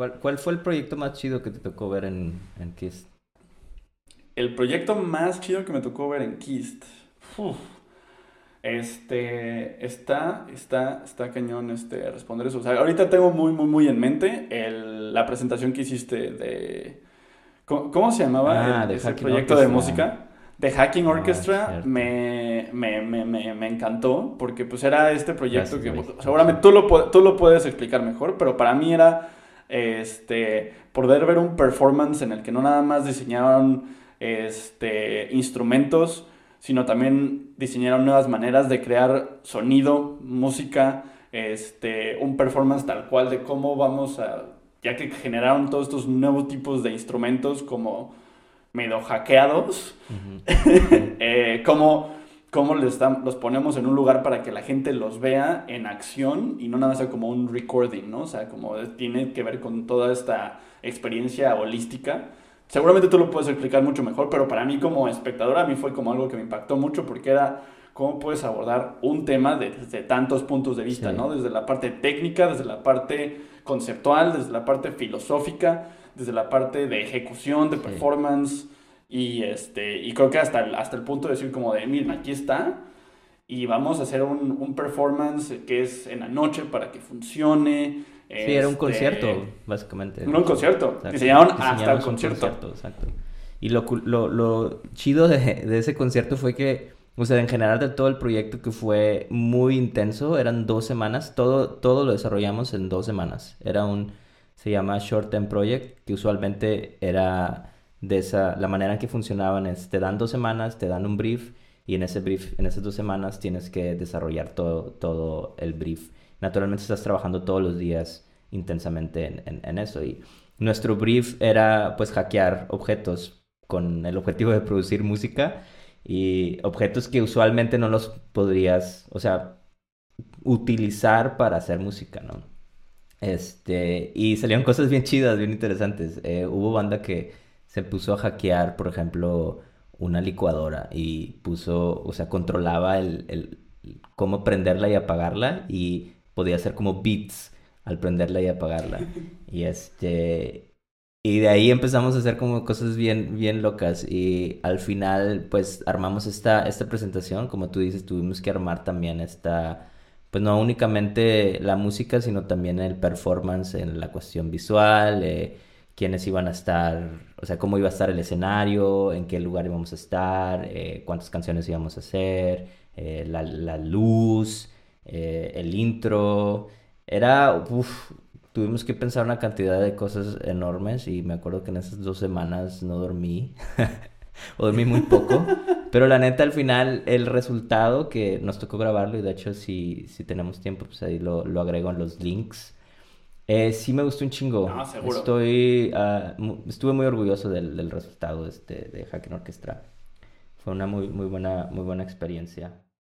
¿Cuál, ¿Cuál fue el proyecto más chido que te tocó ver en, en Kist? El proyecto más chido que me tocó ver en Kist. Uf. Este, está, está, está cañón este, responder eso. O sea, ahorita tengo muy, muy, muy en mente el, la presentación que hiciste de... ¿Cómo, cómo se llamaba Ah, el- de ese Hacking proyecto de música? De Hacking Ah, Orchestra cierto. me, me, me, me, me encantó porque pues era este proyecto Gracias, que seguramente tú lo, tú lo puedes explicar mejor, pero para mí era este, poder ver un performance en el que no nada más diseñaron este, instrumentos, sino también diseñaron nuevas maneras de crear sonido, música, este, un performance tal cual de cómo vamos a, ya que generaron todos estos nuevos tipos de instrumentos como medio hackeados, eh, cómo, cómo les dam- los ponemos en un lugar para que la gente los vea en acción y no nada más sea como un recording, ¿no? O sea, como de- tiene que ver con toda esta experiencia holística. Seguramente tú lo puedes explicar mucho mejor, pero para mí como espectador a mí fue como algo que me impactó mucho porque era cómo puedes abordar un tema de- desde tantos puntos de vista, Sí. ¿no? Desde la parte técnica, desde la parte conceptual, desde la parte filosófica, desde la parte de ejecución, de Sí. Y este y creo que hasta el, hasta el punto de decir como de, miren, aquí está y vamos a hacer un, un performance que es en la noche para que funcione. Sí, era un Este, concierto, básicamente. Era un concierto. Exacto. Diseñaron hasta el un concierto. Exacto. Y lo, lo, lo chido de, de ese concierto fue que, o sea, en general de todo el proyecto que fue muy intenso, eran dos semanas, todo, todo lo desarrollamos en dos semanas. Era un, se llama Short Term Project, que usualmente era de esa, la manera en que funcionaban es, te dan dos semanas, te dan un brief, y en ese brief, en esas dos semanas tienes que desarrollar todo, todo el brief. Naturalmente estás trabajando todos los días intensamente en, eso. Y nuestro brief era pues hackear objetos con el objetivo de producir música y objetos que usualmente no los podrías, o sea, utilizar para hacer música, ¿no? Este, y salieron cosas bien chidas, bien interesantes. Eh, hubo banda que se puso a hackear, por ejemplo, una licuadora y puso, o sea, controlaba el, el- cómo prenderla y apagarla y podía hacer como beats al prenderla y apagarla. Y este, y de ahí empezamos a hacer como cosas bien, bien locas y al final pues armamos esta, esta presentación, como tú dices, tuvimos que armar también esta, pues no únicamente la música, sino también el performance en la cuestión visual, eh, quiénes iban a estar, o sea, cómo iba a estar el escenario, en qué lugar íbamos a estar, eh, cuántas canciones íbamos a hacer, eh, la, la luz, eh, el intro. Era, uff, tuvimos que pensar una cantidad de cosas enormes y me acuerdo que en esas dos semanas no dormí, o dormí muy poco, pero la neta al final el resultado que nos tocó grabarlo y de hecho si, si tenemos tiempo pues ahí lo, lo agrego en los links. Eh, sí me gustó un chingo. No, seguro. Estoy, ah, mu- estuve muy orgulloso del, del resultado este, de Hacking Orchestra. Fue una muy, muy buena, muy buena experiencia.